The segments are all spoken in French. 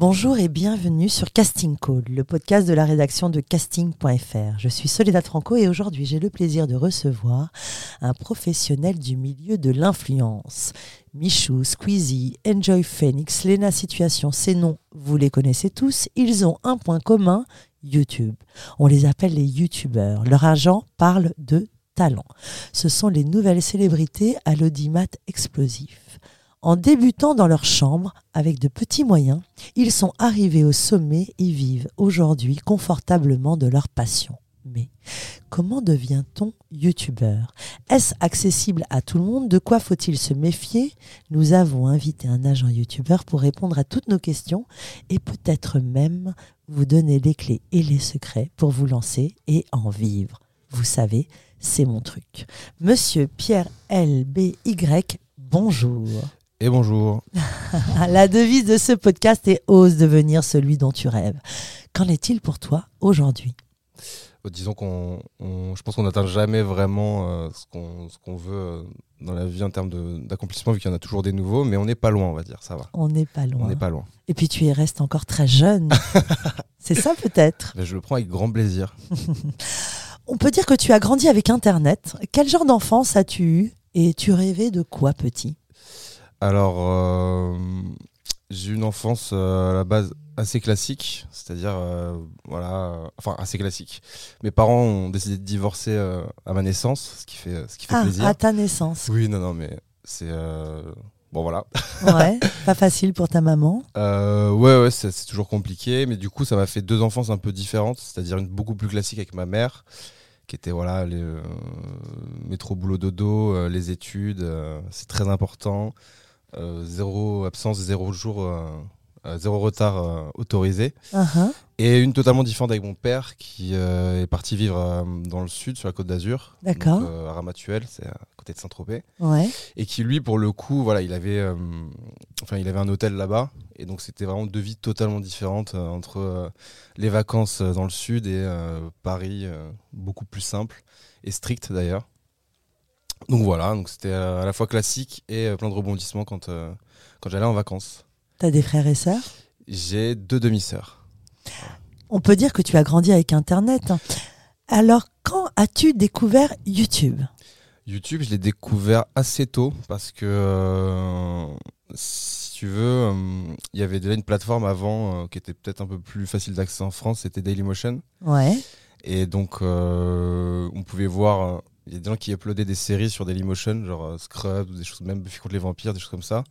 Bonjour et bienvenue sur Casting Call, le podcast de la rédaction de casting.fr. Je suis Soledad Franco et aujourd'hui j'ai le plaisir de recevoir un professionnel du milieu de l'influence. Michou, Squeezie, Enjoy Phoenix, Lena Situation, ces noms, vous les connaissez tous, ils ont un point commun, YouTube. On les appelle les YouTubeurs. Leur agent parle de talent. Ce sont les nouvelles célébrités à l'audimat explosif. En débutant dans leur chambre avec de petits moyens, ils sont arrivés au sommet et vivent aujourd'hui confortablement de leur passion. Mais comment devient-on youtubeur? Est-ce accessible à tout le monde? De quoi faut-il se méfier? Nous avons invité un agent youtubeur pour répondre à toutes nos questions et peut-être même vous donner les clés et les secrets pour vous lancer et en vivre. Vous savez, c'est mon truc. Monsieur Pierre LBY, bonjour. Et bonjour. La devise de ce podcast est Ose devenir celui dont tu rêves. Qu'en est-il pour toi aujourd'hui? Euh, Disons qu'on, je pense qu'on n'atteint jamais vraiment euh, ce, qu'on, veut euh, dans la vie en termes d'accomplissement, vu qu'il y en a toujours des nouveaux, mais on n'est pas loin, on va dire, ça va. On n'est pas loin. On n'est pas loin. Et puis tu y restes encore très jeune. C'est ça peut-être? Je le prends avec grand plaisir. on peut dire que tu as grandi avec Internet. Quel genre d'enfance as-tu eu? Et tu rêvais de quoi petit? Alors, euh, j'ai eu une enfance euh, à la base assez classique, c'est-à-dire, euh, voilà, enfin assez classique. Mes parents ont décidé de divorcer à ma naissance, ce qui fait, ce qui fait ah, plaisir. À ta naissance Oui, non, non, mais c'est. Bon voilà. ouais, pas facile pour ta maman. ouais, ouais, c'est toujours compliqué, mais du coup, ça m'a fait deux enfances un peu différentes, c'est-à-dire une beaucoup plus classique avec ma mère, qui était voilà, les, métro boulot dodo, les études, c'est très important. Euh, zéro absence, zéro jour, euh, euh, zéro retard autorisé. Uh-huh. Et une totalement différente avec mon père qui est parti vivre dans le sud, sur la côte d'Azur. D'accord. à Ramatuel, c'est à côté de Saint-Tropez. Ouais. Et qui, lui, pour le coup, voilà, il avait, enfin, il avait un hôtel là-bas. Et donc, c'était vraiment deux vies totalement différentes entre les vacances dans le sud et Paris, beaucoup plus simple et strict d'ailleurs. Donc voilà, donc c'était euh, à la fois classique et euh, plein de rebondissements quand, euh, quand j'allais en vacances. T'as des frères et sœurs? J'ai deux demi-sœurs. On peut dire que tu as grandi avec Internet. Alors, quand as-tu découvert YouTube? YouTube, je l'ai découvert assez tôt parce que, si tu veux, il y avait déjà une plateforme avant qui était peut-être un peu plus facile d'accès en France, c'était Dailymotion. Ouais. Et donc, on pouvait voir il y a des gens qui uploadaient des séries sur Dailymotion, genre euh, Scrubs ou des choses, même Buffy contre les vampires, des choses comme ça.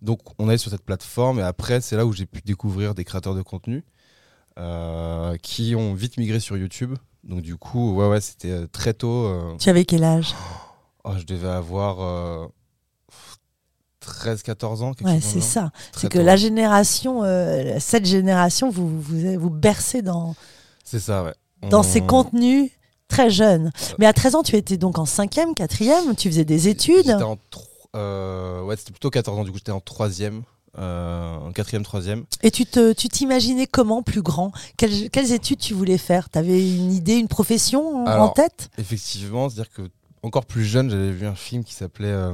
Donc on allait sur cette plateforme et après c'est là où j'ai pu découvrir des créateurs de contenu euh, qui ont vite migré sur YouTube. Donc du coup, ouais, ouais, c'était euh, très tôt. Tu avais quel âge? Oh, Je devais avoir 13-14 ans. Ouais, c'est ça. C'est que la génération, cette génération, vous, vous, vous bercez dans. C'est ça, ouais. Dans ces contenus très jeune. Mais à 13 ans, tu étais donc en 5e, 4e, tu faisais des études en euh, Ouais, c'était plutôt 14 ans, du coup j'étais en 3e. Euh, en quatrième, troisième. Et tu te, tu t'imaginais comment plus grand? Quelles, quelles, études tu voulais faire? Tu avais une idée, une profession en tête? Effectivement, c'est-à-dire que encore plus jeune, j'avais vu un film qui s'appelait euh,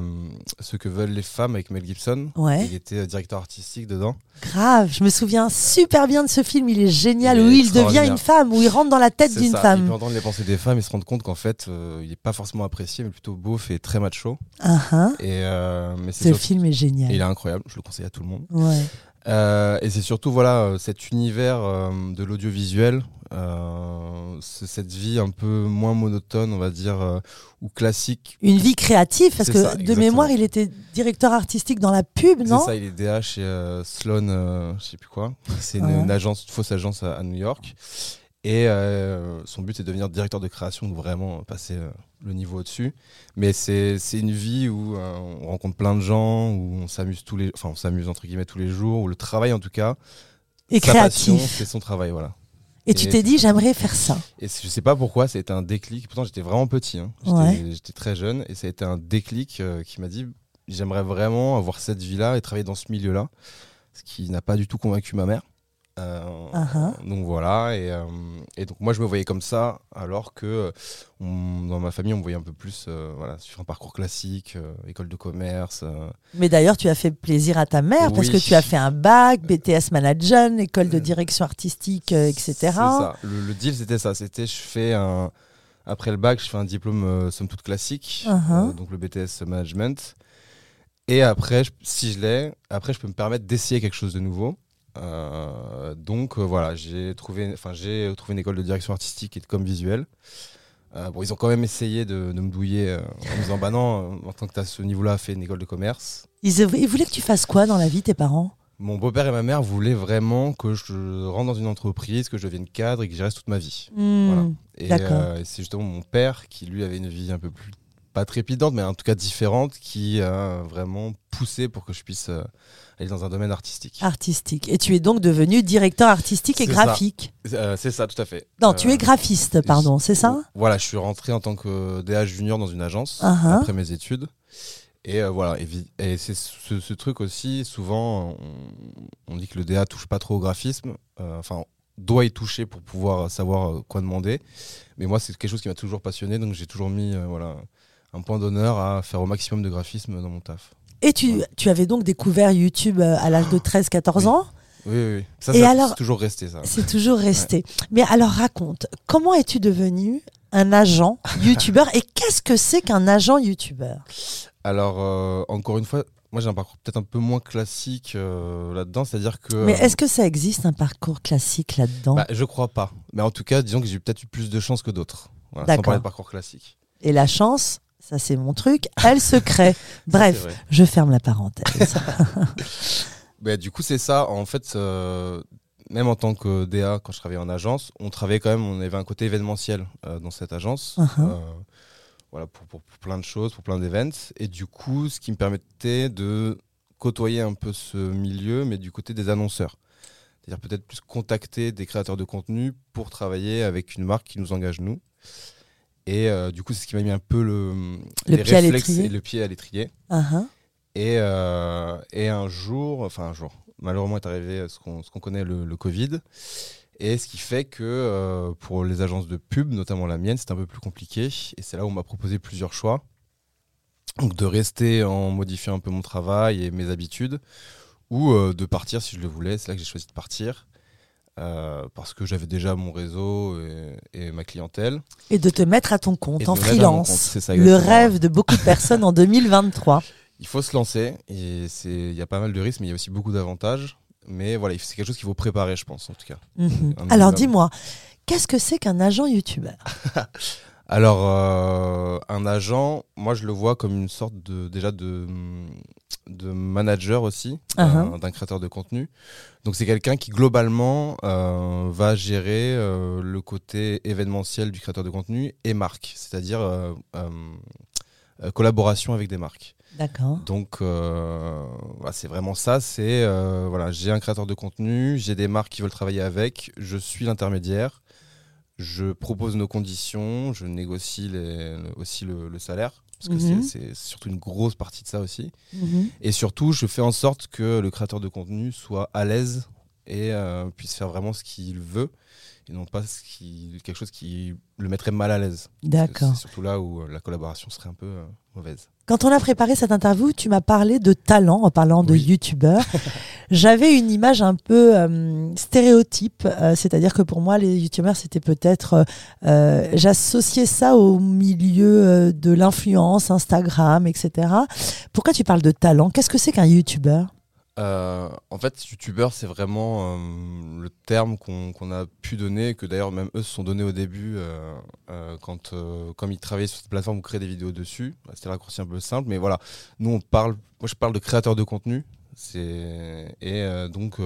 Ce que veulent les femmes avec Mel Gibson. Ouais. Il était euh, directeur artistique dedans. Grave, je me souviens super bien de ce film. Il est génial, où il devient une femme, où il rentre dans la tête d'une femme. Il peut entendre les pensées des femmes et se rendre compte qu'en fait, euh, il n'est pas forcément apprécié, mais plutôt beau et très macho. Uh et, mais ce film est génial. il est incroyable, je le conseille à tout le monde. Ouais. Et c'est surtout voilà cet univers de l'audiovisuel, cette vie un peu moins monotone, on va dire, ou classique. Une vie créative, parce que de mémoire, il était directeur artistique dans la pub, non C'est ça, il est DH chez Sloan, je sais plus quoi. C'est une, agence, une fausse agence à New York. Et euh, son but est de devenir directeur de création, donc vraiment passer euh, le niveau au-dessus. Mais c'est une vie où euh, on rencontre plein de gens, où on s'amuse tous les, on s'amuse entre guillemets tous les jours, où le travail en tout cas, et créatif, c'est son travail, voilà. Et, tu t'es dit, j'aimerais faire ça. Et je sais pas pourquoi, ça a été un déclic. Pourtant, j'étais vraiment petit. Hein. J'étais très jeune. Et ça a été un déclic qui m'a dit, j'aimerais vraiment avoir cette vie-là et travailler dans ce milieu-là. Ce qui n'a pas du tout convaincu ma mère. Euh, uh-huh. Donc voilà, euh, et, donc moi je me voyais comme ça, alors que dans ma famille on me voyait un peu plus euh, voilà, sur un parcours classique, école de commerce. Mais d'ailleurs tu as fait plaisir à ta mère parce que tu as fait un bac, BTS Management, école de direction artistique, etc. Ça, le, deal c'était ça, c'était je fais un... Après le bac je fais un diplôme somme toute classique, uh-huh. donc le BTS Management. Et après, si je l'ai, après je peux me permettre d'essayer quelque chose de nouveau. Euh, donc euh, voilà, j'ai trouvé, enfin j'ai trouvé une école de direction artistique et de com visuel. Euh, bon, ils ont quand même essayé de, me douiller en me disant bah non, en tant que tu as ce niveau-là, fait une école de commerce. Ils, ils, voulaient que tu fasses quoi dans la vie, tes parents? Mon beau-père et ma mère voulaient vraiment que je rentre dans une entreprise, que je devienne cadre et que j'y reste toute ma vie. Voilà. Et, c'est justement mon père qui lui avait une vie un peu plus pas trépidante, mais en tout cas différente, qui a vraiment poussé pour que je puisse aller dans un domaine artistique. Artistique. Et tu es donc devenu directeur artistique et graphique. Euh, c'est ça, tout à fait. Non, tu es euh, graphiste, pardon, c'est ça? Voilà, je suis rentré en tant que DH junior dans une agence uh-huh. après mes études. Et euh, voilà, et, c'est ce, truc aussi, souvent, on, dit que le DA touche pas trop au graphisme. Enfin, doit y toucher pour pouvoir savoir quoi demander. Mais moi, c'est quelque chose qui m'a toujours passionné, donc j'ai toujours mis voilà, un point d'honneur à faire au maximum de graphisme dans mon taf. Et tu, tu avais donc découvert YouTube euh, à l'âge de 13-14 ans oui, oui, Ça, c'est toujours resté, ça. C'est toujours resté. Mais alors, raconte, comment es-tu devenu un agent YouTubeur et qu'est-ce que c'est qu'un agent YouTubeur Alors, euh, encore une fois, moi j'ai un parcours peut-être un peu moins classique euh, là-dedans, c'est-à-dire que. Mais est-ce que ça existe un parcours classique là-dedans? Bah, Je crois pas. Mais en tout cas, disons que j'ai peut-être eu plus de chance que d'autres. Voilà, sans parler de parcours classique. Et la chance, ça c'est mon truc, elle se crée. Bref, je ferme la parenthèse. bah, du coup, c'est ça. En fait, euh, même en tant que DA, quand je travaillais en agence, on travaillait quand même, on avait un côté événementiel euh, dans cette agence. Uh-huh. Euh, voilà, pour, plein de choses, pour plein d'événements. Et du coup, ce qui me permettait de côtoyer un peu ce milieu, mais du côté des annonceurs. C'est-à-dire peut-être plus contacter des créateurs de contenu pour travailler avec une marque qui nous engage nous. Et euh, du coup, c'est ce qui m'a mis un peu le, le pied réflexes et le pied à l'étrier. Uh-huh. et, euh, et, un jour, enfin un jour, malheureusement est arrivé ce qu'on connaît, le, le, Covid. Et ce qui fait que euh, pour les agences de pub, notamment la mienne, c'est un peu plus compliqué. Et c'est là où on m'a proposé plusieurs choix. Donc de rester en modifiant un peu mon travail et mes habitudes, ou de partir si je le voulais. C'est là que j'ai choisi de partir. Euh, parce que j'avais déjà mon réseau et, ma clientèle. Et de te mettre à ton compte en freelance. le rêve de beaucoup de personnes en 2023. Il faut se lancer et il y a pas mal de risques, mais il y a aussi beaucoup d'avantages. Mais voilà, c'est quelque chose qu'il faut préparer, je pense, en tout cas. Mhm. Alors dis-moi, qu'est-ce que c'est qu'un agent youtubeur? Alors, euh, un agent, moi je le vois comme une sorte de déjà de, de manager aussi, uh-huh. d'un créateur de contenu. Donc c'est quelqu'un qui globalement euh, va gérer euh, le côté événementiel du créateur de contenu et marque, c'est-à-dire collaboration avec des marques. D'accord. Donc c'est vraiment ça, c'est voilà, j'ai un créateur de contenu, j'ai des marques qui veulent travailler avec, je suis l'intermédiaire je propose nos conditions, je négocie aussi le, salaire, parce que mhm. c'est surtout une grosse partie de ça aussi. Mhm. Et surtout, je fais en sorte que le créateur de contenu soit à l'aise et euh, puisse faire vraiment ce qu'il veut, et non pas ce qui, quelque chose qui le mettrait mal à l'aise. D'accord. C'est surtout là où euh, la collaboration serait un peu euh, mauvaise. Quand on a préparé cette interview, tu m'as parlé de talent en parlant de youtubeur. J'avais une image un peu euh, stéréotype, euh, c'est-à-dire que pour moi, les youtubeurs, c'était peut-être. Euh, j'associais ça au milieu de l'influence, Instagram, etc. Pourquoi tu parles de talent? Qu'est-ce que c'est qu'un youtubeur? Euh, en fait, youtubeur, c'est vraiment euh, le terme qu'on a pu donner, que d'ailleurs même eux se sont donnés au début, euh, quand, comme ils travaillaient sur cette plateforme, vous créez des vidéos dessus. Bah, c'était raccourci un peu simple, mais voilà. Nous, on parle, moi je parle de créateur de contenu. Et donc,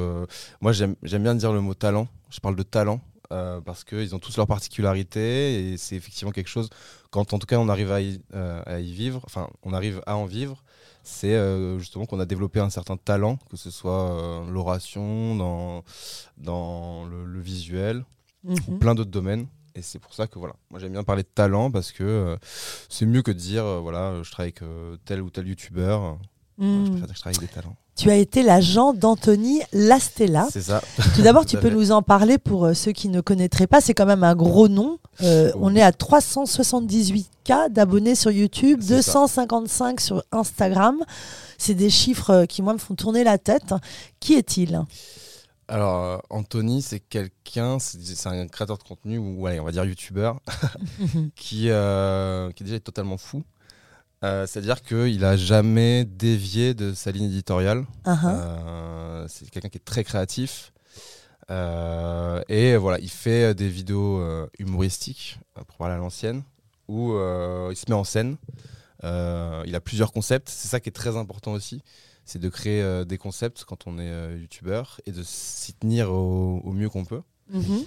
moi j'aime bien dire le mot talent. Je parle de talent. parce qu'ils ont tous leurs particularités et c'est effectivement quelque chose, quand en tout cas on arrive à y vivre, enfin on arrive à en vivre, c'est euh, justement qu'on a développé un certain talent, que ce soit euh, l'oration, dans, dans le, visuel. Mhm. plein d'autres domaines. Et c'est pour ça que voilà, moi j'aime bien parler de talent parce que euh, c'est mieux que de dire euh, voilà, je travaille avec tel ou tel youtubeur. Mhm. Je préfère dire que je travaille avec des talents. Tu as été l'agent d'Anthony Lastella. C'est ça. Tout d'abord, tu peux nous en parler pour euh, ceux qui ne connaîtraient pas. C'est quand même un gros nom. Euh, Oui. On est à 378K d'abonnés sur YouTube, C'est ça. 255 sur Instagram. C'est des chiffres euh, qui, moi, me font tourner la tête. Qui est-il? Alors, Anthony, c'est quelqu'un, c'est un créateur de contenu, ou on va dire youtubeur, qui, euh, qui déjà est totalement fou. Euh, C'est-à-dire qu'il a jamais dévié de sa ligne éditoriale. Ah. Euh, c'est quelqu'un qui est très créatif. Euh, et voilà, il fait des vidéos humoristiques, pour parler à l'ancienne, où il se met en scène. Il a plusieurs concepts. C'est ça qui est très important aussi. C'est de créer des concepts quand on est youtubeur et de s'y tenir au, au mieux qu'on peut. Mhm.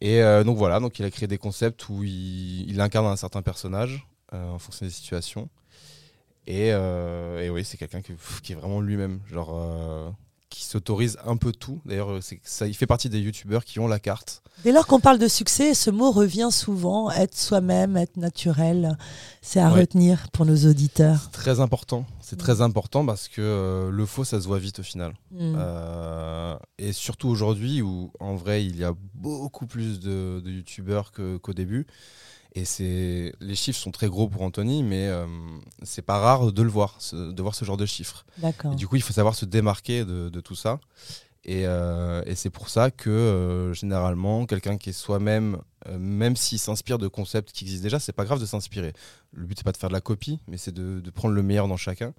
Et donc voilà, donc il a créé des concepts où il, il incarne un certain personnage en fonction des situations. Et, euh, et oui, c'est quelqu'un qui, est vraiment lui-même, genre euh, qui s'autorise un peu tout. D'ailleurs, euh, ça, il fait partie des youtubeurs qui ont la carte. Dès lors qu'on parle de succès, ce mot revient souvent. Être soi-même, être naturel. C'est à Ouais. retenir pour nos auditeurs. Très important. C'est très important parce que euh, le faux, ça se voit vite au final. Euh, et surtout aujourd'hui où en vrai il y a beaucoup plus de, de youtubeurs qu'au début. Et c'est les chiffres sont très gros pour Anthony, mais euh, c'est pas rare de le voir, ce- de voir ce genre de chiffres. D'accord. Et du coup, il faut savoir se démarquer de, de tout ça. Et, euh, et c'est pour ça que euh, généralement, quelqu'un qui est soi-même, euh, même s'il s'inspire de concepts qui existent déjà, c'est pas grave de s'inspirer. Le but c'est pas de faire de la copie, mais c'est de, de prendre le meilleur dans chacun.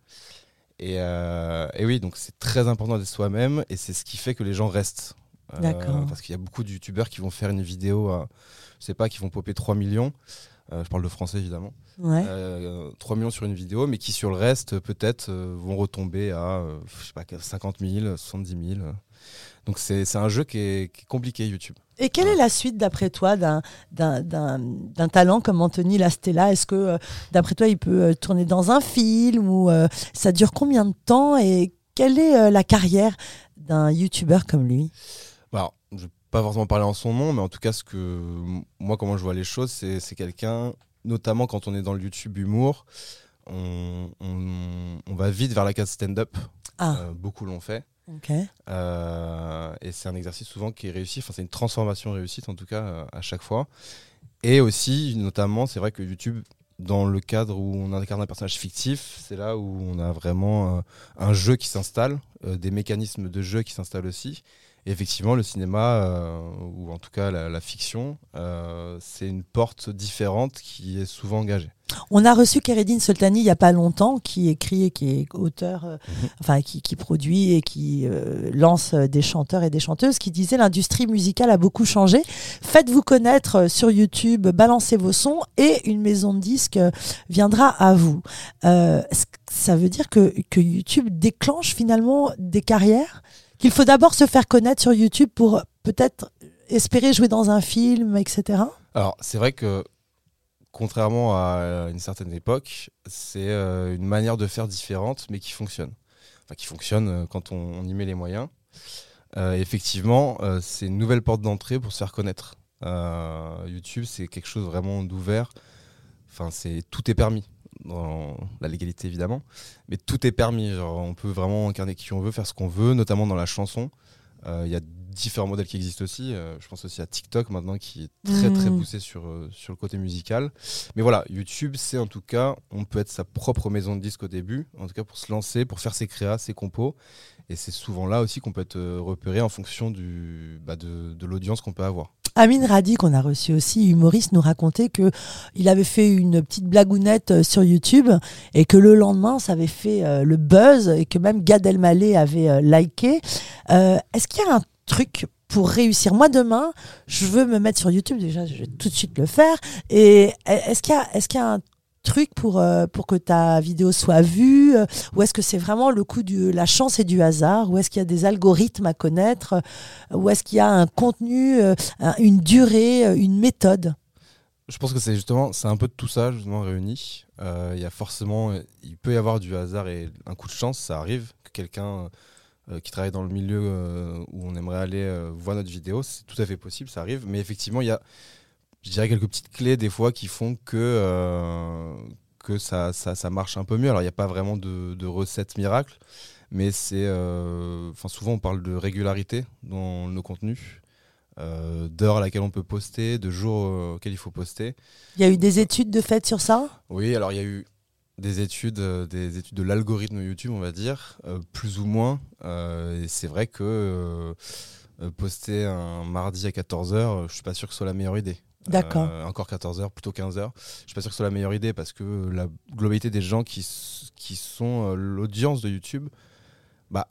Et, et oui, donc c'est très important d'être soi-même, et c'est ce qui fait que les gens restent. D'accord. parce qu'il y a beaucoup de youtubeurs qui vont faire une vidéo, à, je sais pas, qui vont popper 3 millions. Euh, je parle de français évidemment. Ouais. Euh, 3 millions sur une vidéo, mais qui sur le reste, peut-être, euh, vont retomber à euh, je sais pas, 50 000, 70 000. Donc c'est c'est un jeu qui est, qui est compliqué, YouTube. Et quelle est la suite, d'après toi, d'un- talent comme Anthony Lastella? Est-ce que, euh, d'après toi, il peut euh, tourner dans un film ou euh, ça dure combien de temps? Et quelle est euh, la carrière d'un YouTuber comme lui? Bah, Alors, vais pas forcément parler en son nom, mais en tout cas, ce que moi, comment je vois les choses, c'est quelqu'un, notamment quand on est dans le YouTube humour, on, on- on va vite vers la case stand-up. Ah, Euh, beaucoup l'ont fait. ok. Euh, et c'est un exercice souvent qui est réussi, enfin c'est une transformation réussite en tout cas euh, à chaque fois. Et aussi, notamment, c'est vrai que YouTube, dans le cadre où on incarne un personnage fictif, c'est là où on a vraiment un jeu qui s'installe, des mécanismes de jeu qui s'installent aussi. Et effectivement, le cinéma, euh, ou en tout cas la, la fiction, euh, c'est une porte différente qui est souvent engagée. On a reçu Keredine Soltani il n'y a pas longtemps, qui écrit et qui est auteur, euh, Mhm. enfin qui, qui produit et qui euh, lance des chanteurs et des chanteuses, qui disait l'industrie musicale a beaucoup changé. Faites-vous connaître sur YouTube, balancez vos sons et une maison de disques viendra à vous. Euh, ça veut dire que, que YouTube déclenche finalement des carrières? Qu'il faut d'abord se faire connaître sur YouTube pour peut-être espérer jouer dans un film, etc. Alors, c'est vrai que, contrairement à une certaine époque, c'est euh, une manière de faire différente, mais qui fonctionne. Enfin, qui fonctionne euh, quand on, y met les moyens. Euh, effectivement, euh, c'est une nouvelle porte d'entrée pour se faire connaître. Euh, YouTube, c'est quelque chose vraiment d'ouvert. Enfin, c'est tout est permis dans la légalité évidemment, mais tout est permis. Genre, on peut vraiment incarner qui on veut, faire ce qu'on veut, notamment dans la chanson. Euh, Il y a différents modèles qui existent aussi. Euh, je pense aussi à TikTok maintenant qui est très très Mhm. poussé sur, euh, sur le côté musical. Mais voilà, YouTube, c'est en tout cas, on peut être sa propre maison de disque au début, en tout cas pour se lancer, pour faire ses créas, ses compos. Et c'est souvent là aussi qu'on peut être repéré en fonction du, bah, de, de l'audience qu'on peut avoir. Amine Radi, qu'on a reçu aussi, humoriste, nous racontait que il avait fait une petite blagounette euh, sur YouTube et que le lendemain, ça avait fait euh, le buzz et que même Gad Elmaleh avait euh, liké. Est-ce qu'il y a un truc pour réussir? Moi, demain, je veux me mettre sur YouTube. Déjà, je vais tout de suite le faire. Et est-ce qu'il y, a- est-ce qu'il y a un truc pour, euh, pour que ta vidéo soit vue euh, Ou est-ce que c'est vraiment le coup de la chance et du hasard Ou est-ce qu'il y a des algorithmes à connaître Ou est-ce qu'il y a un contenu, euh, un- une durée, euh, une méthode? Je pense que c'est justement, c'est un peu de tout ça justement réuni. Euh, Il y a forcément, il peut y avoir du hasard et un coup de chance, ça arrive que quelqu'un euh, qui travaillent dans le milieu euh, où on aimerait aller euh, voir notre vidéo, c'est tout à fait possible, ça arrive. Mais effectivement, il y a, je dirais, quelques petites clés des fois qui font que, euh, que ça, ça, ça marche un peu mieux. Alors, il n'y a pas vraiment de, de recette miracle, mais c'est. euh, souvent, on parle de régularité dans nos contenus, euh, d'heures à laquelle on peut poster, de jours euh, auxquels il faut poster. Il y a eu des études de fait sur ça? Oui, alors il y a eu des études, euh, des études de l'algorithme YouTube, on va dire, euh, plus ou moins. Euh, et c'est vrai que euh, euh, poster un mardi à 14h, je suis pas sûr que ce soit la meilleure idée. D'accord. Euh, encore 14h, plutôt 15h. Je suis pas sûr que ce soit la meilleure idée parce que la globalité des gens qui, qui sont euh, l'audience de YouTube bah,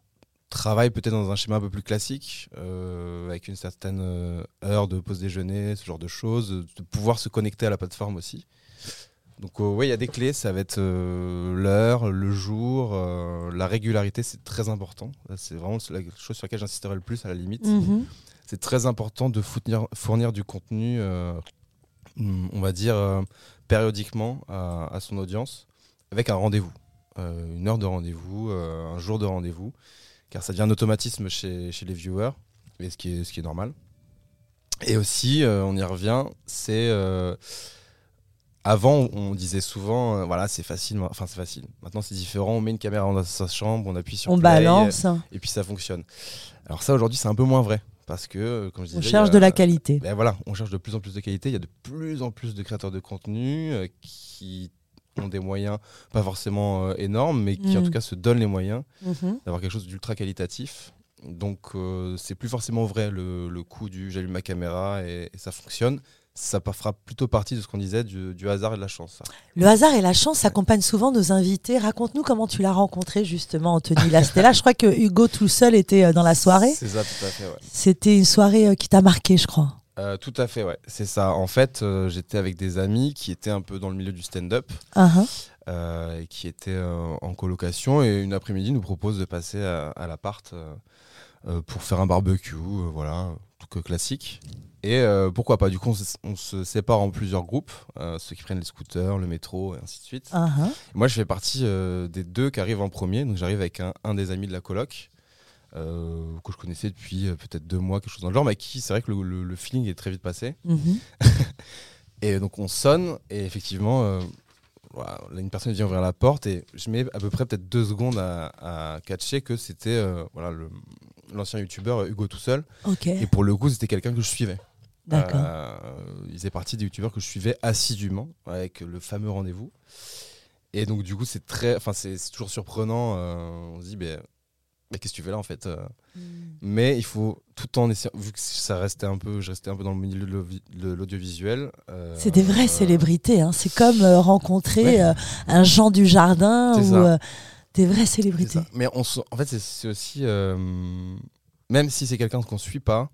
travaillent peut-être dans un schéma un peu plus classique, euh, avec une certaine heure de pause déjeuner, ce genre de choses, de pouvoir se connecter à la plateforme aussi. Donc oui, il y a des clés, ça va être l'heure, le jour, la régularité, c'est très important. C'est vraiment la chose sur laquelle j'insisterai le plus à la limite. Mhm. C'est très important de fournir, fournir du contenu, euh, on va dire, euh, périodiquement à, à son audience, avec un rendez-vous. Euh, une heure de rendez-vous, un jour de rendez-vous, car ça devient un automatisme chez, chez les viewers, et ce, qui est, ce qui est normal. Et aussi, euh, on y revient, c'est... euh, avant, on disait souvent, euh, voilà, c'est facile, enfin c'est facile. Maintenant, c'est différent. On met une caméra dans sa chambre, on appuie sur On play, balance, et puis ça fonctionne. Alors ça, aujourd'hui, c'est un peu moins vrai. Parce que, euh, comme je disais, on cherche a- de la qualité. ben voilà, on cherche de plus en plus de qualité. Il y a de plus en plus de créateurs de contenu euh, qui ont des moyens, pas forcément euh, énormes, mais qui en Mm. tout cas se donnent les moyens Mhm. d'avoir quelque chose d'ultra qualitatif. Donc euh, c'est plus forcément vrai le, le coup du j'allume ma caméra et, et ça fonctionne. Ça fera plutôt partie de ce qu'on disait du, du hasard et de la chance. Le hasard et la chance accompagnent souvent nos invités. Raconte-nous comment tu l'as rencontré justement, Anthony. Là. Je crois que Hugo tout seul était euh, dans la soirée. C'est ça, tout à fait, ouais. C'était une soirée euh, qui t'a marqué, je crois. Euh, tout à fait, ouais. C'est ça. En fait, euh, j'étais avec des amis qui étaient un peu dans le milieu du stand-up. Euh, et qui était euh, en colocation et une après-midi nous propose de passer à, à l'appart pour faire un barbecue, voilà, tout que classique. Et euh, pourquoi pas, du coup on se, on se sépare en plusieurs groupes, euh, ceux qui prennent les scooters, le métro et ainsi de suite. Ah. Moi je fais partie euh, des deux qui arrivent en premier, donc j'arrive avec un, un des amis de la coloc. que je connaissais depuis peut-être deux mois, quelque chose dans le genre, mais avec qui c'est vrai que le, le- le feeling est très vite passé. Mhm. Et donc on sonne et effectivement, voilà, là, une personne vient ouvrir la porte et je mets à peu près peut-être deux secondes à, à catcher que c'était voilà, l'ancien youtubeur Hugo tout seul. Et pour le coup, c'était quelqu'un que je suivais. D'accord. Euh, il faisait partie des youtubeurs que je suivais assidûment avec le fameux rendez-vous. Et donc du coup, c'est très, enfin c'est toujours surprenant. euh, on se dit, ben, mais qu'est-ce que tu fais là en fait euh? Mais il faut tout en essayant, vu que ça restait un peu, je restais un peu dans le milieu de l'audio- de l'audiovisuel. euh, C'est des vraies euh, célébrités. hein. C'est comme rencontrer Ouais. un Jean du Jardin ou des vraies célébrités. Mais on en fait, c'est- aussi, même si c'est quelqu'un qu'on suit pas,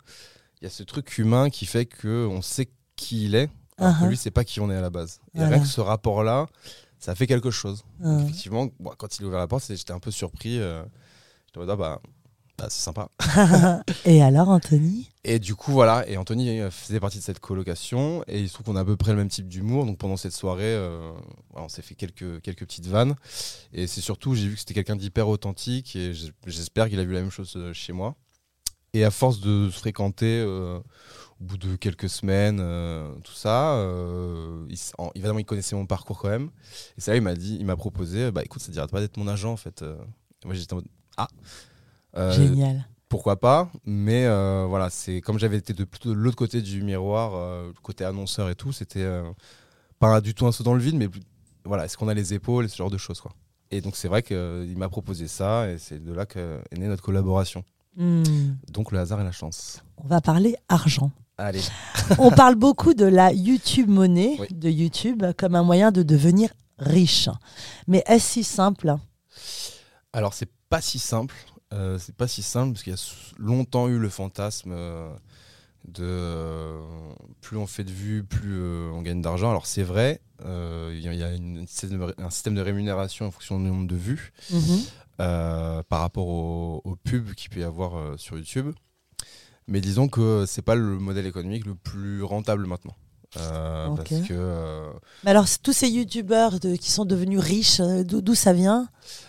il y a ce truc humain qui fait que on sait qui il est. Alors que Uh-huh. lui, c'est pas qui on est à la base. Et Voilà. rien que ce rapport-là, ça fait quelque chose. Ah. effectivement, bon, quand il a ouvert la porte, j'étais un peu surpris. euh, en mode, ah, bah, bah, c'est sympa. Et alors, Anthony? Et du coup, voilà, et Anthony euh, faisait partie de cette colocation, et il se trouve qu'on a à peu près le même type d'humour, donc pendant cette soirée, euh, on s'est fait quelques, quelques petites vannes, et c'est surtout, j'ai vu que c'était quelqu'un d'hyper authentique, et j'espère qu'il a vu la même chose euh, chez moi. Et à force de se fréquenter, euh, au bout de quelques semaines, euh, tout ça, euh, il, s- en- évidemment, il connaissait mon parcours quand même, et ça, il m'a dit, il m'a proposé, bah écoute, ça te dirait pas d'être mon agent, en fait. moi, j'étais en mode, ah Génial. pourquoi pas? Mais voilà c'est comme j'avais été de plutôt de l'autre côté du miroir côté annonceur et tout c'était pas du tout un saut dans le vide mais voilà est-ce qu'on a les épaules et ce genre de choses quoi et donc c'est vrai qu'il m'a proposé ça et c'est de là qu'est née notre collaboration Hmm. donc le hasard et la chance On va parler argent. allez On parle beaucoup de la YouTube monnaie, Oui. de YouTube, comme un moyen de devenir riche. Mais est-ce si simple? Alors c'est pas si simple euh, c'est pas si simple parce qu'il y a longtemps eu le fantasme euh, de euh, plus on fait de vues, plus euh, on gagne d'argent. Alors c'est vrai, il y a- une un système de rémunération en fonction du nombre de vues Mhm. Euh, par rapport au, au pub qu'il peut y avoir euh, sur YouTube. Mais disons que c'est pas le modèle économique le plus rentable maintenant. Euh, Ok. Parce que euh, Mais alors, tous ces youtubeurs qui sont devenus riches, d'où ça vient?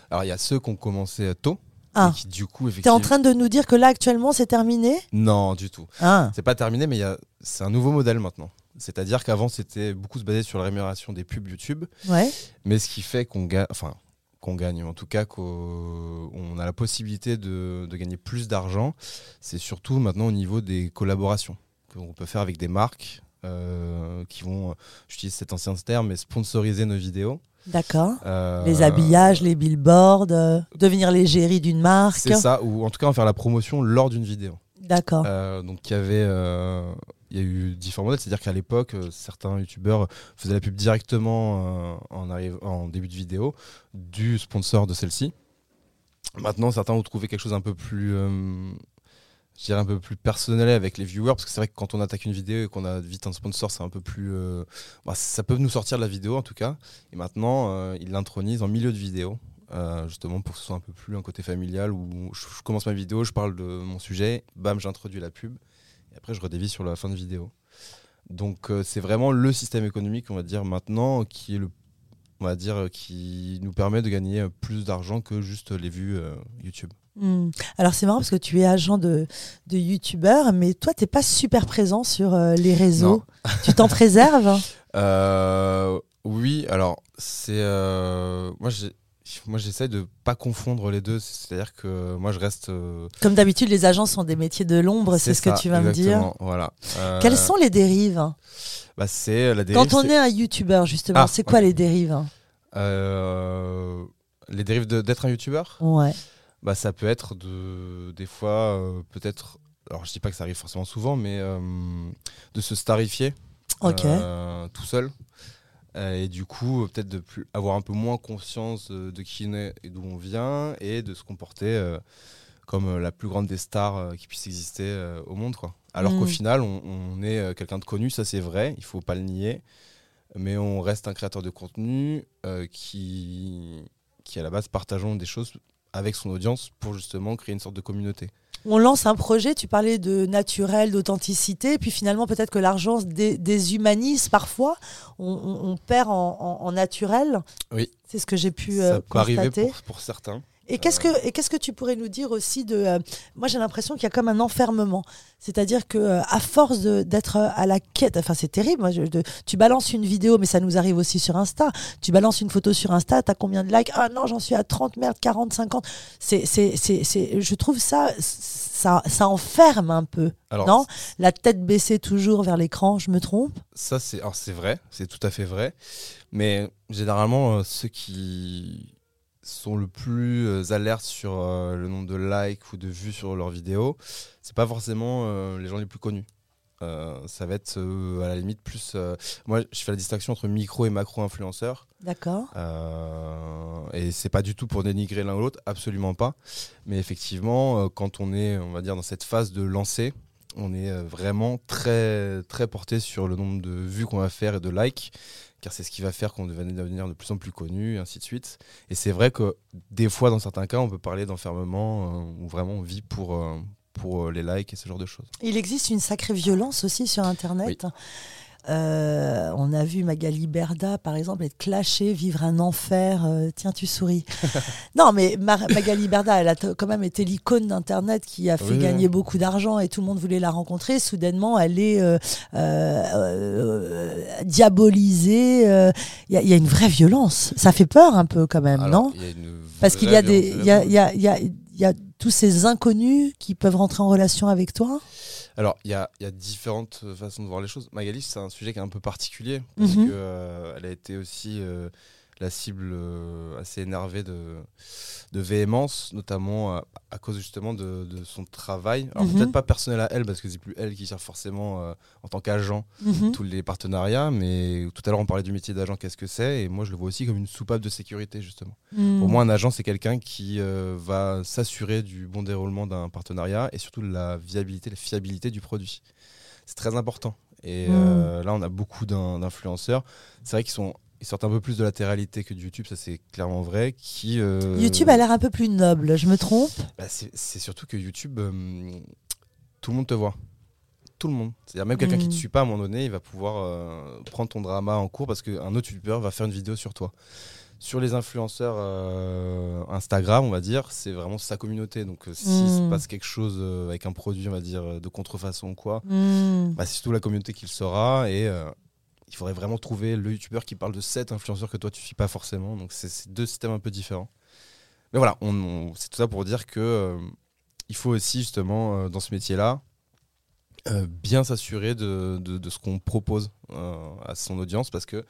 Alors il y a ceux qui ont commencé tôt. Ah. Et qui, du coup, T'es effectivement. en train de nous dire que là actuellement c'est terminé? Non, du tout. Ah. C'est pas terminé, mais il y a... c'est un nouveau modèle maintenant. C'est-à-dire qu'avant, c'était beaucoup se baser sur la rémunération des pubs YouTube. Ouais. Mais ce qui fait qu'on gagne, enfin, qu'on gagne, en tout cas qu'on on a la possibilité de, de gagner plus d'argent, c'est surtout maintenant au niveau des collaborations qu'on peut faire avec des marques euh, qui vont, j'utilise cet ancien terme, mais sponsoriser nos vidéos. D'accord. Euh, Les habillages, les billboards, euh, devenir l'égérie d'une marque. C'est ça, ou en tout cas en faire la promotion lors d'une vidéo. D'accord. Euh, donc il y avait, euh, il y a eu différents modèles, c'est-à-dire qu'à l'époque, euh, certains youtubeurs faisaient la pub directement euh, en, en début de vidéo du sponsor de celle-ci. Maintenant, certains ont trouvé quelque chose un peu plus, euh, je dirais un peu plus personnel avec les viewers, parce que c'est vrai que quand on attaque une vidéo et qu'on a vite un sponsor, c'est un peu plus, bah, ça peut nous sortir de la vidéo en tout cas. Et maintenant, ils l'intronisent en milieu de vidéo. justement pour que ce soit un peu plus un côté familial où je commence ma vidéo, je parle de mon sujet, bam, j'introduis la pub et après je redévie sur la fin de vidéo. Donc euh, c'est vraiment le système économique, on va dire maintenant, qui est le, on va dire, qui nous permet de gagner euh, plus d'argent que juste les vues euh, YouTube. Hmm. Alors c'est marrant parce que tu es agent de, de youtubeur, mais toi t'es pas super présent sur euh, les réseaux. Tu t'en préserves Euh, oui, alors c'est moi j'ai moi j'essaie de pas confondre les deux, c'est-à-dire que moi je reste. euh, Comme d'habitude, les agents sont des métiers de l'ombre, c'est ce que tu vas me dire. Voilà. Euh, Quelles sont les dérives bah, c'est la dérive. Quand on est un youtubeur, justement, Ah, c'est quoi les dérives Euh, les dérives d'être un youtubeur Ouais. bah, Ça peut être de, des fois, euh, peut-être, alors je dis pas que ça arrive forcément souvent, mais euh, de se starifier Ok. euh, tout seul. Euh, et du coup, euh, peut-être de plus, avoir un peu moins conscience de, de qui on est et d'où on vient et de se comporter euh, comme euh, la plus grande des stars euh, qui puisse exister euh, au monde. Quoi. Alors Mm. qu'au final, on, on est euh, quelqu'un de connu, ça c'est vrai, il faut pas le nier. Mais on reste un créateur de contenu euh, qui, qui, à la base, partageons des choses avec son audience pour justement créer une sorte de communauté. On lance un projet, tu parlais de naturel, d'authenticité, puis finalement peut-être que l'argent dé- déshumanise parfois, on, on- on perd en, en- en naturel. Oui. C'est ce que j'ai pu euh, ça peut arriver pour certains. Et qu'est-ce que et qu'est-ce que tu pourrais nous dire aussi de euh, moi j'ai l'impression qu'il y a comme un enfermement, c'est-à-dire que euh, à force d'être à la quête, enfin c'est terrible, moi, je- de- tu balances une vidéo, mais ça nous arrive aussi sur Insta, tu balances une photo sur Insta, t'as combien de likes? Ah non j'en suis à 30, merde 40, 50, c'est c'est c'est c'est je trouve ça ça ça enferme un peu, Alors, non? La tête baissée toujours vers l'écran, je me trompe? Ça, c'est alors c'est vrai, c'est tout à fait vrai. Mais généralement, euh, ceux qui sont le plus euh, alertes sur euh, le nombre de likes ou de vues sur leurs vidéos, c'est pas forcément euh, les gens les plus connus. Euh, ça va être à la limite plus. moi, je fais la distinction entre micro et macro influenceurs. D'accord et c'est pas du tout pour dénigrer l'un ou l'autre, absolument pas. Mais effectivement, quand on est, on va dire, dans cette phase de lancer, on est euh, vraiment très, très porté sur le nombre de vues qu'on va faire et de likes, car c'est ce qui va faire qu'on va devenir de plus en plus connu, et ainsi de suite. Et c'est vrai que des fois, dans certains cas, on peut parler d'enfermement euh, où vraiment on vit pour, euh, pour euh, les likes et ce genre de choses. Il existe une sacrée violence aussi sur Internet. Euh, on a vu Magali Berda, par exemple, être clashée, vivre un enfer. euh, tiens, tu souris. non, mais Mar- Magali Berda, elle a quand même été l'icône d'Internet qui a fait Oui, gagner oui. beaucoup d'argent et tout le monde voulait la rencontrer. Soudainement, elle est euh, euh, euh, diabolisée. Il y, a- il y a une vraie violence. Ça fait peur un peu quand même, Alors, non Parce qu'il y a des, il y a, y a tous ces inconnus qui peuvent rentrer en relation avec toi? Alors, il y a, il y a différentes euh, façons de voir les choses. Magali, c'est un sujet qui est un peu particulier, parce Mhm. que euh, elle a été aussi euh, la cible euh, assez énervée de, de véhémence, notamment à, à cause justement de, de son travail. Alors, Mhm. peut-être pas personnel à elle, parce que c'est plus elle qui gère forcément, euh, en tant qu'agent, Mhm. tous les partenariats, mais tout à l'heure, on parlait du métier d'agent, qu'est-ce que c'est Et moi, je le vois aussi comme une soupape de sécurité, justement. Mm. Pour moi, un agent, c'est quelqu'un qui euh, va s'assurer du bon déroulement d'un partenariat et surtout de la viabilité, la fiabilité du produit. C'est très important. Et euh, là, on a beaucoup d'in- d'influenceurs. C'est vrai qu'ils sont, ils sortent un peu plus de la télé-réalité que de YouTube, ça c'est clairement vrai. Qui euh, YouTube a l'air un peu plus noble, je me trompe? Bah, c'est surtout que YouTube, euh, tout le monde te voit. Tout le monde. C'est-à-dire même quelqu'un qui Mm. te suit pas à un moment donné, il va pouvoir euh, prendre ton drama en cours parce qu'un autre youtubeur va faire une vidéo sur toi. Sur les influenceurs Instagram, on va dire, c'est vraiment sa communauté. Donc, s'il se Mm. passe quelque chose avec un produit, on va dire, de contrefaçon ou quoi, Hmm. bah, c'est surtout la communauté qui le saura. Et il faudrait vraiment trouver le youtubeur qui parle de cet influenceur que toi, tu suis pas forcément. Donc, c'est deux systèmes un peu différents. Mais voilà, c'est tout ça pour dire que euh, il faut aussi, justement, euh, dans ce métier-là, euh, bien s'assurer de, de- de ce qu'on propose euh, à son audience parce que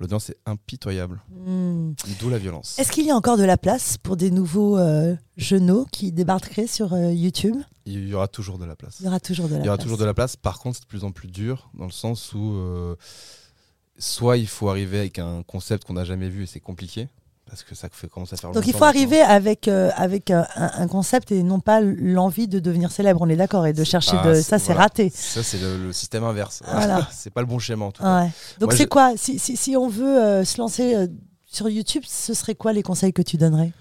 l'audience est impitoyable. Hmm. D'où la violence. Est-ce qu'il y a encore de la place pour des nouveaux euh, genoux qui débarqueraient sur euh, YouTube? Il y aura toujours de la place. Il y aura toujours de la Il y aura place. toujours de la place. Par contre, c'est de plus en plus dur dans le sens où euh, soit il faut arriver avec un concept qu'on n'a jamais vu et c'est compliqué parce que ça fait commence à faire Donc il faut arriver avec, euh, avec euh, un, un concept et non pas l'envie de devenir célèbre, on est d'accord, et de chercher de... Ça, c'est voilà. raté. Ça, c'est le, le système inverse. Voilà. c'est pas le bon schéma en tout cas. Ouais. Donc c'est je- quoi? Si, si, si on veut euh, se lancer euh, sur YouTube, ce serait quoi les conseils que tu donnerais?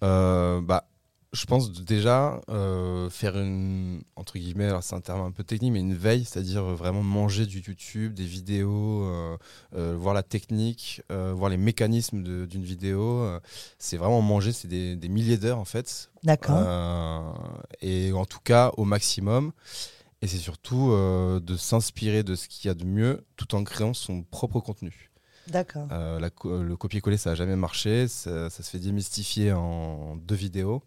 Bah, je pense déjà euh, faire une entre guillemets, alors c'est un terme un peu technique, mais une veille, c'est-à-dire euh, vraiment manger du YouTube, des vidéos, euh, euh, voir la technique, voir les mécanismes d'une vidéo. c'est vraiment manger, c'est des, des milliers d'heures en fait. D'accord. Et en tout cas au maximum. Et c'est surtout de s'inspirer de ce qu'il y a de mieux tout en créant son propre contenu. D'accord. Euh, la co- le copier-coller, ça n'a jamais marché. Ça, ça se fait démystifier en deux vidéos.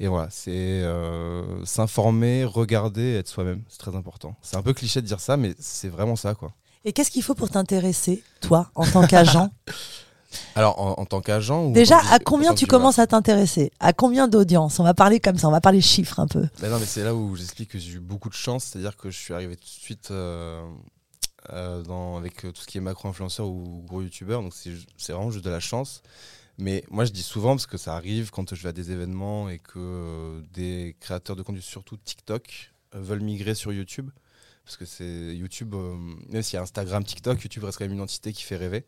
Et voilà, c'est euh, s'informer, regarder, être soi-même. C'est très important. C'est un peu cliché de dire ça, mais c'est vraiment ça, quoi. Et qu'est-ce qu'il faut pour t'intéresser, toi, en tant qu'agent Alors, en, en tant qu'agent Déjà, à en combien tu commences à t'intéresser? À combien d'audience? On va parler comme ça, on va parler chiffres un peu. Ben non, mais c'est là où j'explique que j'ai eu beaucoup de chance, c'est-à-dire que je suis arrivé tout de suite euh, euh, dans, avec euh, tout ce qui est macro-influenceur ou gros youtubeur, donc c'est vraiment juste de la chance. Mais moi, je dis souvent, parce que ça arrive quand je vais à des événements et que euh, des créateurs de contenu, surtout TikTok, euh, veulent migrer sur YouTube. Parce que c'est YouTube, même s'il y a Instagram, TikTok, YouTube reste quand même une entité qui fait rêver.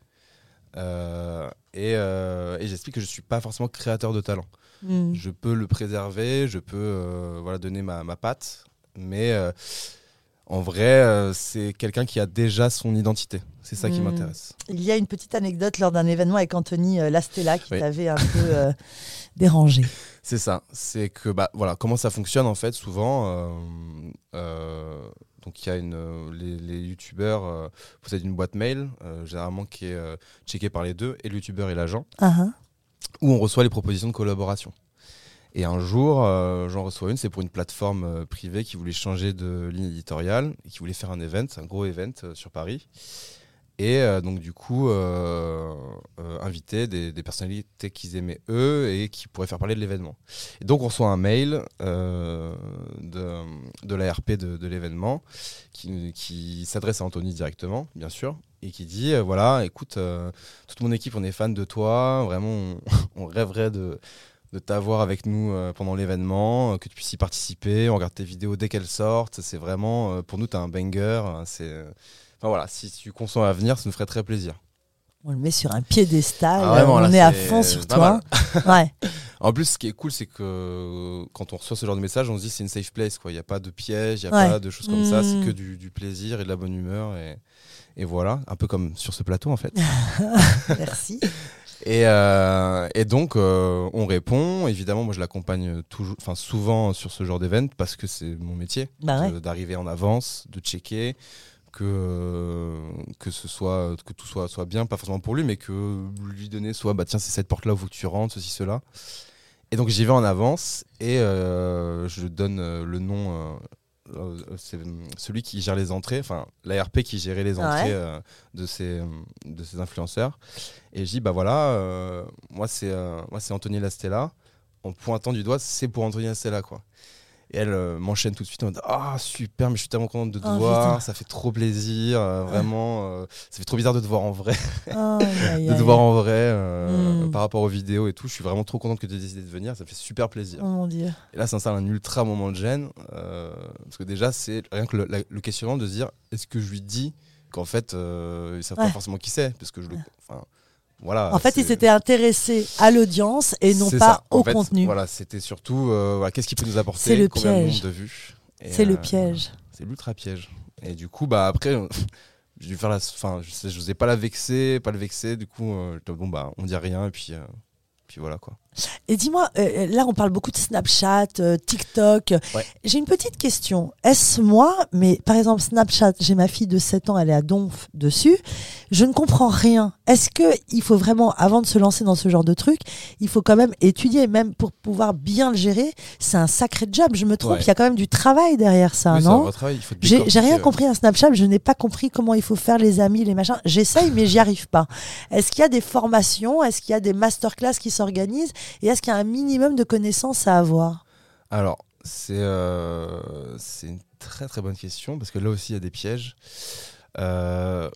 Et et j'explique que je ne suis pas forcément créateur de talent Hmm. je peux le préserver, je peux voilà, donner ma, ma patte, mais en vrai, euh, c'est quelqu'un qui a déjà son identité. C'est ça qui Mm. m'intéresse. Il y a une petite anecdote lors d'un événement avec Anthony euh, Lastella qui Oui. t'avait un peu euh, dérangé. C'est ça. C'est que bah voilà comment ça fonctionne en fait. Souvent, euh, euh, donc il y a une les, les youtubeurs possèdent une boîte mail généralement qui est checkée par les deux et le youtubeur et l'agent. Ah, ah. où on reçoit les propositions de collaboration. Et un jour, euh, j'en reçois une, c'est pour une plateforme euh, privée qui voulait changer de ligne éditoriale et qui voulait faire un event, un gros event euh, sur Paris. Et donc, du coup, inviter des, personnalités qu'ils aimaient eux et qui pourraient faire parler de l'événement. Et donc, on reçoit un mail de, de l'ARP de, l'événement qui, s'adresse à Anthony directement, bien sûr, et qui dit voilà, écoute, toute mon équipe, on est fan de toi, vraiment, on rêverait de, de t'avoir avec nous euh, pendant l'événement, euh, que tu puisses y participer, on regarde tes vidéos dès qu'elles sortent, c'est vraiment, euh, pour nous, t'es un banger, hein, c'est... Enfin voilà, si tu consens à venir, ça nous ferait très plaisir. On le met sur un piédestal, Ah, vraiment, on là, est à fond sur toi. Ouais. En plus, ce qui est cool, c'est que quand on reçoit ce genre de message, on se dit c'est une safe place. quoi. Il n'y a pas de piège, il n'y a Ouais. pas de choses comme ça. C'est Mm. que du, du plaisir et de la bonne humeur. Et, et voilà, un peu comme sur ce plateau en fait. Merci. Et, euh, et donc, euh, on répond. Évidemment, moi, je l'accompagne toujours, enfin souvent sur ce genre d'événement parce que c'est mon métier Bah ouais. d'arriver en avance, de checker que euh, que ce soit que tout soit soit bien, pas forcément pour lui, mais que lui donner soit bah tiens c'est cette porte là où faut que tu rentres, ceci cela. Et donc j'y vais en avance et euh, je donne le nom. Euh, c'est euh, celui qui gère les entrées, enfin l'ARP qui gérait les entrées Ouais. euh, de ces de ces influenceurs. Et je dis bah voilà, moi c'est moi c'est Anthony Lastella. En pointant du doigt, c'est pour Anthony Lastella quoi. Et elle euh, m'enchaîne tout de suite en mode Ah, super, mais je suis tellement contente de te Oh, voir, putain. ça fait trop plaisir, euh, vraiment, euh, ça fait trop bizarre de te voir en vrai, Oh, de te voir en vrai euh, Mm. par rapport aux vidéos et tout. Je suis vraiment trop contente que tu aies décidé de venir, ça fait super plaisir. Oh mon dieu. Et là, ça installe un ultra moment de gêne, parce que déjà, c'est rien que le, la- le questionnement de se dire Est-ce que je lui dis qu'en fait, ils savent Ouais. pas forcément qui c'est Parce que je le. Voilà. En fait, il c'est- s'était intéressé à l'audience et non pas ça. En au fait, contenu. Voilà, c'était surtout euh, voilà, qu'est-ce qu'il peut nous apporter, C'est le piège. C'est le euh, piège. C'est l'ultra piège. Et du coup, bah après, je vais faire la, enfin, je, sais- je n'osais pas la vexer, pas le vexer. Du coup, euh, bon bah, on dit rien et puis, euh, puis voilà quoi. Et dis-moi, euh, là on parle beaucoup de Snapchat, euh, TikTok. Ouais. J'ai une petite question. Est-ce moi, mais par exemple Snapchat, j'ai ma fille de 7 ans, elle est à Donf dessus, je ne comprends rien. Est-ce que il faut vraiment, avant de se lancer dans ce genre de truc, il faut quand même étudier, même pour pouvoir bien le gérer? C'est un sacré job, je me trompe, Ouais. il y a quand même du travail derrière ça, Oui, non? vrai travail, il faut J'ai j'ai rien euh, compris à Snapchat, je n'ai pas compris comment il faut faire les amis, les machins. J'essaye, mais j'y arrive pas. Est-ce qu'il y a des formations? Est-ce qu'il y a des masterclass qui s'organisent? Et est-ce qu'il y a un minimum de connaissances à avoir? Alors, c'est euh, une très très bonne question parce que là aussi il y a des pièges. Euh,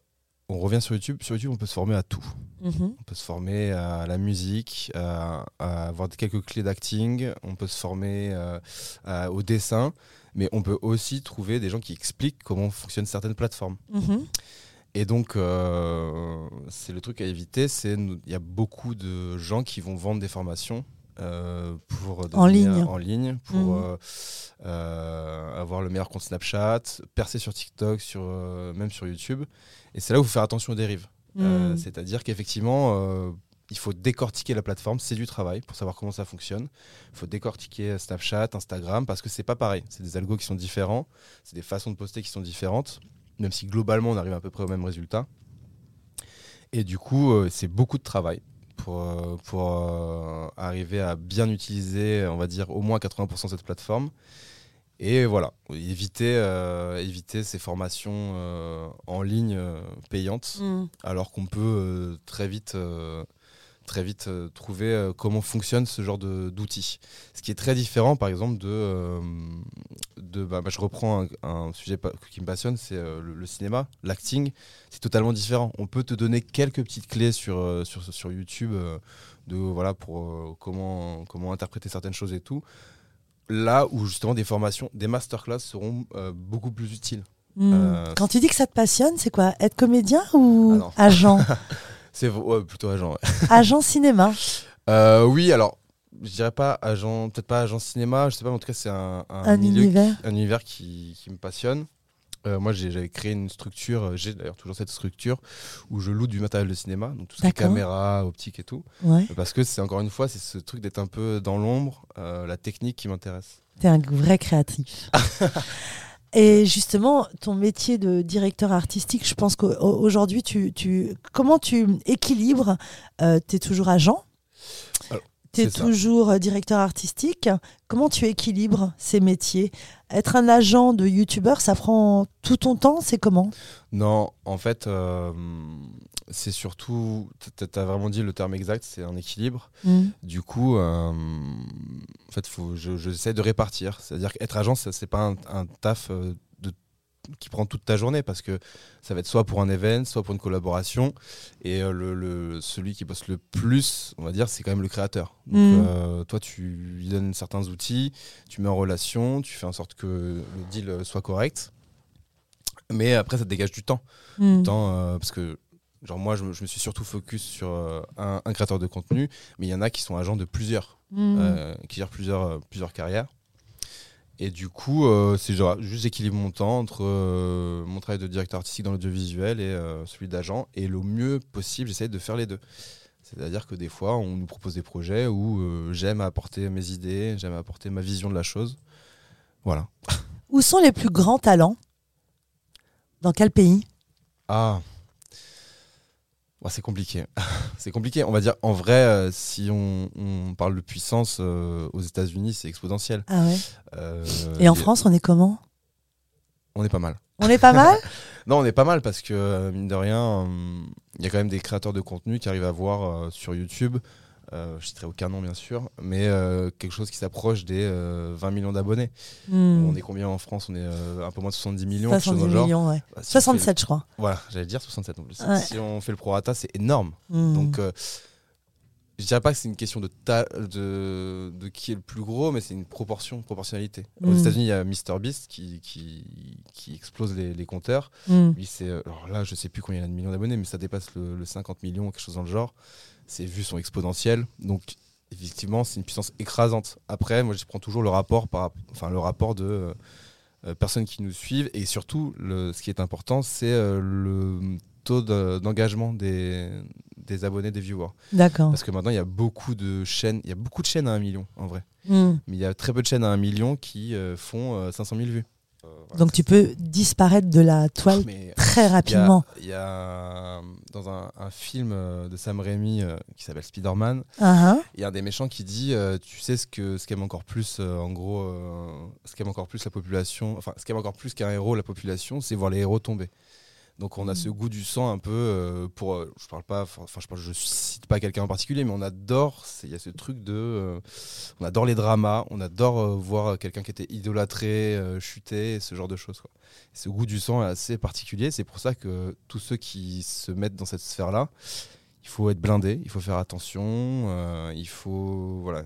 on revient sur YouTube. Sur YouTube, on peut se former à tout. Mhm. On peut se former à la musique, à, à avoir quelques clés d'acting. On peut se former euh, à- au dessin. Mais on peut aussi trouver des gens qui expliquent comment fonctionnent certaines plateformes. Mhm. Et donc, euh, c'est le truc à éviter. C'est il y a beaucoup de gens qui vont vendre des formations euh, pour En ligne. en ligne pour Mhm. euh, avoir le meilleur compte Snapchat, percer sur TikTok, sur même sur YouTube. Et c'est là où il faut faire attention aux dérives. Mhm. C'est-à-dire qu'effectivement, il faut décortiquer la plateforme, c'est du travail pour savoir comment ça fonctionne. Il faut décortiquer Snapchat, Instagram, parce que c'est pas pareil. C'est des algos qui sont différents, c'est des façons de poster qui sont différentes, même si globalement on arrive à peu près au même résultat. Et du coup, euh, c'est beaucoup de travail pour, euh, pour euh, arriver à bien utiliser, on va dire, au moins 80% cette plateforme. Et voilà, éviter, euh, éviter ces formations euh, en ligne euh, payantes Mhm. alors qu'on peut très vite, très vite euh, trouver euh, comment fonctionne ce genre d'outils. Ce qui est très différent, par exemple, de, euh, de bah, bah, je reprends un, un sujet qui me passionne, c'est le, le cinéma, l'acting. C'est totalement différent. On peut te donner quelques petites clés sur, sur, sur YouTube de voilà pour comment comment interpréter certaines choses et tout. Là où justement des formations, des masterclass seront beaucoup plus utiles. Euh, Quand tu dis que ça te passionne, c'est quoi? Être comédien ou Ah agent? C'est ouais, plutôt agent. Agent cinéma. Euh, oui, alors, je dirais pas agent, peut-être pas agent cinéma, je sais pas, mais en tout cas, c'est un, un Un milieu, univers. un univers qui, qui me passionne. Euh, moi, j'ai- j'avais créé une structure, euh, j'ai d'ailleurs toujours cette structure où je loue du matériel de cinéma, donc tout ce qui est caméra, optique et tout. Ouais. Parce que c'est encore une fois, c'est ce truc d'être un peu dans l'ombre, euh, la technique qui m'intéresse. T'es un vrai créatif. Et justement, ton métier de directeur artistique, je pense qu'aujourd'hui, tu, tu, comment tu équilibres euh, Tu es toujours agent? Tu es ça. toujours directeur artistique. Comment tu équilibres ces métiers? Être un agent de youtubeur, ça prend tout ton temps C'est comment? Non, en fait, euh, c'est surtout, tu as vraiment dit le terme exact, c'est un équilibre. Mm. Du coup, euh, en fait, faut, je, j'essaie de répartir. C'est-à-dire qu'être agent, ça, c'est pas un, un taf euh, de, qui prend toute ta journée parce que ça va être soit pour un event, soit pour une collaboration. Et euh, le, le- celui qui bosse le plus, on va dire, c'est quand même le créateur. Donc, euh, toi, tu lui donnes certains outils, tu mets en relation, tu fais en sorte que le deal soit correct. Mais après, ça te dégage du temps Mm. temps, euh, parce que genre moi je, me- je me suis surtout focus sur euh, un, un créateur de contenu mais il y en a qui sont agents de plusieurs Mm. euh, qui gèrent plusieurs, euh, plusieurs carrières. Et du coup euh, c'est genre juste j'équilibre mon temps entre euh, mon travail de directeur artistique dans l'audiovisuel et celui d'agent. Et le mieux possible j'essaie de faire les deux. C'est à dire que des fois on nous propose des projets où j'aime apporter mes idées j'aime apporter ma vision de la chose. Voilà. Où sont les plus grands talents? Dans quel pays? Ah. Ouais, c'est compliqué. c'est compliqué. On va dire, en vrai, euh, si on, on parle de puissance, euh, aux États-Unis, c'est exponentiel. Ah ouais. Euh, Et en France, on est comment? On est pas mal. On est pas mal? Non, on est pas mal parce que, mine de rien, il y a quand même des créateurs de contenu qui arrivent à voir sur YouTube. Euh, je citerai aucun nom, bien sûr, mais euh, quelque chose qui s'approche des euh, 20 millions d'abonnés. Mm. On est combien en France? On est euh, un peu moins de 70 millions. quelque chose 70 dans le genre. millions, ouais. Bah, si on fait le- 67, je crois. Voilà, j'allais dire 67 en plus. Ouais. Si on fait le prorata, c'est énorme. Mm. Donc, euh, je dirais pas que c'est une question de, ta- de, de qui est le plus gros, mais c'est une proportion, proportionnalité. Aux Mm. États-Unis, il y a MrBeast qui, qui, qui explose les, les compteurs. Mm. Lui, c'est. euh, Alors là, je sais plus combien il y a de millions d'abonnés, mais ça dépasse le, le 50 millions, quelque chose dans le genre. Ses vues sont exponentielles. Donc, effectivement, c'est une puissance écrasante. Après, moi, je prends toujours le rapport, par, enfin, le rapport de. personnes qui nous suivent. Et surtout, le, ce qui est important, c'est le taux d'engagement des, des abonnés, des viewers. D'accord. Parce que maintenant, il y a beaucoup de chaînes, il y a beaucoup de chaînes à un million, en vrai. Hmm. Mais il y a très peu de chaînes à un million qui font 500 000 vues. Donc tu peux disparaître de la toile Mais très rapidement. Il y, a dans un, un, film de Sam Raimi qui s'appelle Spider-Man, Uh-huh. il y a un des méchants qui dit euh, Tu sais ce que ce qu'aime encore plus, euh, en gros, euh, ce qu'aime encore plus la population, enfin, ce qu'aime encore plus qu'un héros, la population, c'est voir les héros tomber. Donc on a Mm. ce goût du sang un peu euh, pour euh, je parle pas enfin je parle je cite pas quelqu'un en particulier mais on adore c'est- il y a ce truc de euh, on adore les dramas on adore voir quelqu'un qui était idolâtré chuter ce genre de choses quoi. Et ce goût du sang est assez particulier c'est pour ça que tous ceux qui se mettent dans cette sphère là il faut être blindé il faut faire attention euh, il faut voilà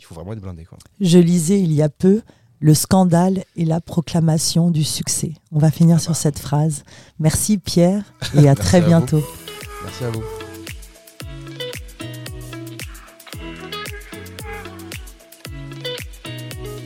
il faut vraiment être blindé quoi. Je lisais il y a peu le scandale et la proclamation du succès. On va finir Ah sur bah. cette phrase. Merci Pierre et à Merci très à vous. bientôt. Merci à vous.